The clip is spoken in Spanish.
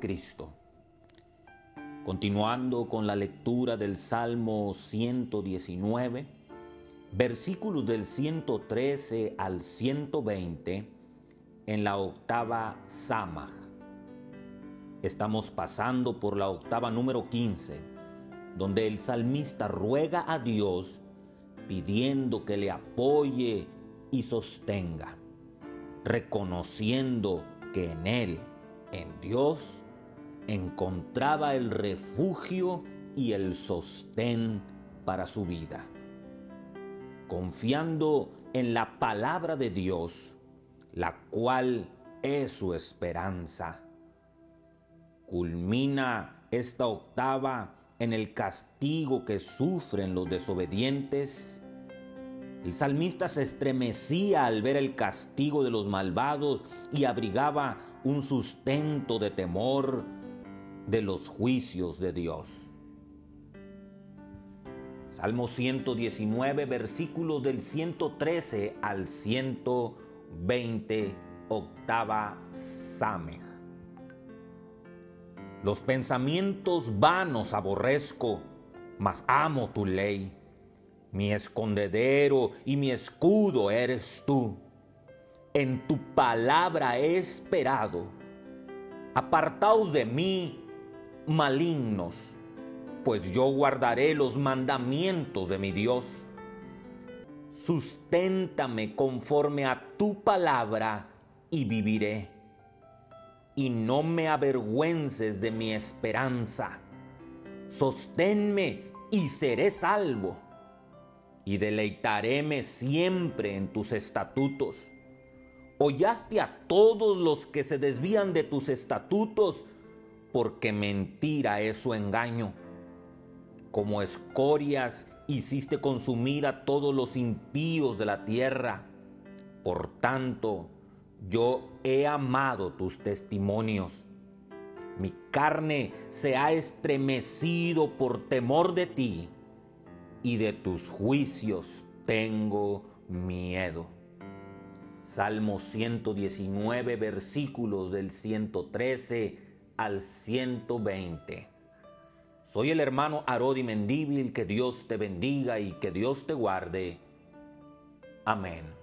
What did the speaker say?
Cristo. Continuando con la lectura del Salmo 119, versículos del 113 al 120 en la octava Samach. Estamos pasando por la octava número 15, donde el salmista ruega a Dios pidiendo que le apoye y sostenga, reconociendo que en Él, en Dios, encontraba el refugio y el sostén para su vida. Confiando en la palabra de Dios, la cual es su esperanza. Culmina esta octava en el castigo que sufren los desobedientes. El salmista se estremecía al ver el castigo de los malvados y abrigaba un sustento de temor de los juicios de Dios. Salmo 119, versículos del 113 al 120, octava Samej. Los pensamientos vanos aborrezco, mas amo tu ley. Mi escondedero y mi escudo eres tú. En tu palabra he esperado. Apartaos de mí, malignos, pues yo guardaré los mandamientos de mi Dios. Susténtame conforme a tu palabra y viviré y no me avergüences de mi esperanza. Sosténme y seré salvo, y deleitaréme siempre en tus estatutos. Hollaste a todos los que se desvían de tus estatutos, porque mentira es su engaño. Como escorias hiciste consumir a todos los impíos de la tierra. Por tanto, yo he amado tus testimonios. Mi carne se ha estremecido por temor de ti y de tus juicios tengo miedo. Salmo 119 versículos del 113 al 120. Soy el hermano Arodi Mendíbil, que Dios te bendiga y que Dios te guarde. Amén.